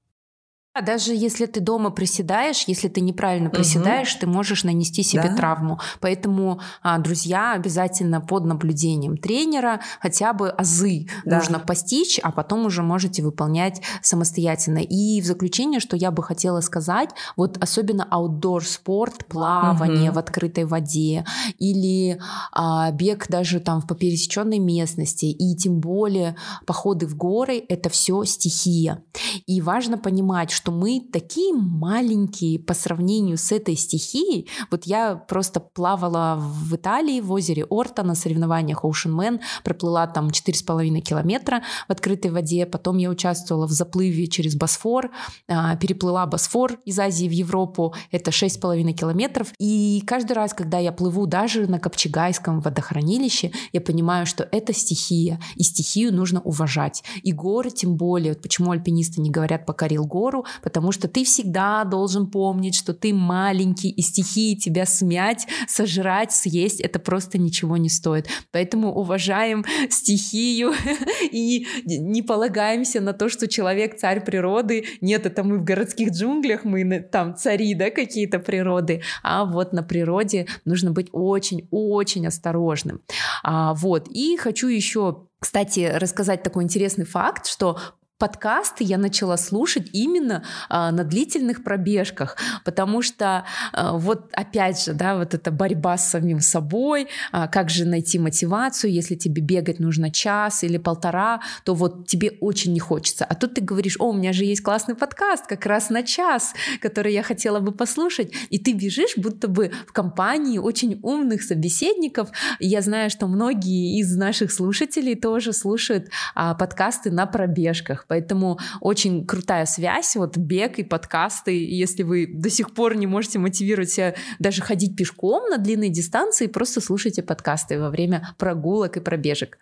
Speaker 1: А даже если ты дома приседаешь, если ты неправильно приседаешь, угу. ты можешь нанести себе да. травму. Поэтому, а, друзья, обязательно под наблюдением тренера хотя бы азы да. нужно постичь, а потом уже можете выполнять самостоятельно. И в заключение, что я бы хотела сказать, вот особенно аутдор спорт, плавание угу. в открытой воде или а, бег даже там по пересеченной местности, и тем более походы в горы, это все стихия. И важно понимать, что мы такие маленькие по сравнению с этой стихией. Вот я просто плавала в Италии, в озере Орта на соревнованиях Ocean Man, проплыла там 4,5 километра в открытой воде, потом я участвовала в заплыве через Босфор, а, переплыла Босфор из Азии в Европу, это 6,5 километров, и каждый раз, когда я плыву даже на Копчегайском водохранилище, я понимаю, что это стихия, и стихию нужно уважать. И горы тем более, вот почему альпинисты не говорят «покорил гору», потому что ты всегда должен помнить, что ты маленький, и стихии тебя смять, сожрать, съесть, это просто ничего не стоит. Поэтому уважаем стихию и не полагаемся на то, что человек царь природы. Нет, это мы в городских джунглях, мы там цари, да, какие-то природы. А вот на природе нужно быть очень-очень осторожным. А, вот. И хочу еще кстати, рассказать такой интересный факт, что подкасты я начала слушать именно а, на длительных пробежках, потому что а, вот опять же, да, вот эта борьба с самим собой, а, как же найти мотивацию, если тебе бегать нужно час или полтора, то вот тебе очень не хочется. А тут ты говоришь, о, у меня же есть классный подкаст как раз на час, который я хотела бы послушать, и ты бежишь будто бы в компании очень умных собеседников. Я знаю, что многие из наших слушателей тоже слушают а, подкасты на пробежках, Поэтому очень крутая связь, вот бег и подкасты. Если вы до сих пор не можете мотивировать себя даже ходить пешком на длинные дистанции, просто слушайте подкасты во время прогулок и пробежек.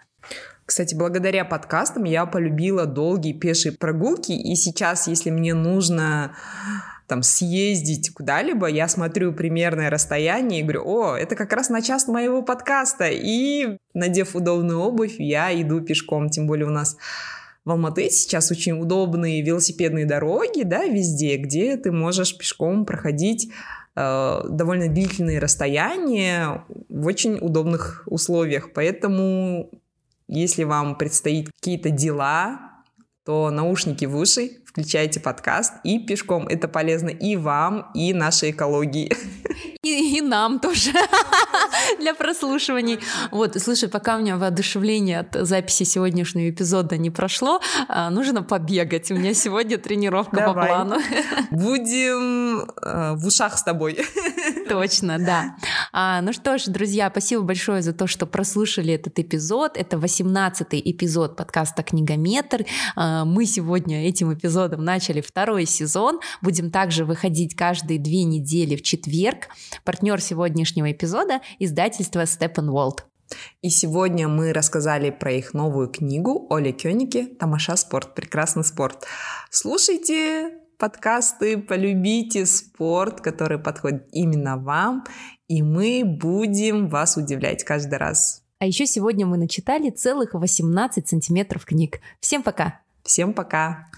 Speaker 2: Кстати, благодаря подкастам я полюбила долгие пешие прогулки, и сейчас, если мне нужно там съездить куда-либо, я смотрю примерное расстояние и говорю, о, это как раз на час моего подкаста, и надев удобную обувь, я иду пешком, тем более у нас в Алматы сейчас очень удобные велосипедные дороги, да, везде, где ты можешь пешком проходить э, довольно длительные расстояния в очень удобных условиях. Поэтому, если вам предстоит какие-то дела, то наушники в уши, включайте подкаст и пешком. Это полезно и вам, и нашей экологии.
Speaker 1: И, и нам тоже для прослушиваний. Вот, слушай, пока у меня воодушевление от записи сегодняшнего эпизода не прошло, а, нужно побегать. У меня сегодня тренировка Давай. по плану.
Speaker 2: Будем э, в ушах с тобой.
Speaker 1: Точно, да. А, ну что ж, друзья, спасибо большое за то, что прослушали этот эпизод. Это 18-й эпизод подкаста «Книгометр». А, мы сегодня этим эпизодом начали второй сезон. Будем также выходить каждые две недели в четверг. Партнер сегодняшнего эпизода – издательство Steppenwolf.
Speaker 2: И сегодня мы рассказали про их новую книгу Оли Кёниги «Тамаша спорт. Прекрасный спорт». Слушайте подкасты, полюбите спорт, который подходит именно вам, и мы будем вас удивлять каждый раз.
Speaker 1: А еще сегодня мы начитали целых 18 сантиметров книг. Всем пока!
Speaker 2: Всем пока!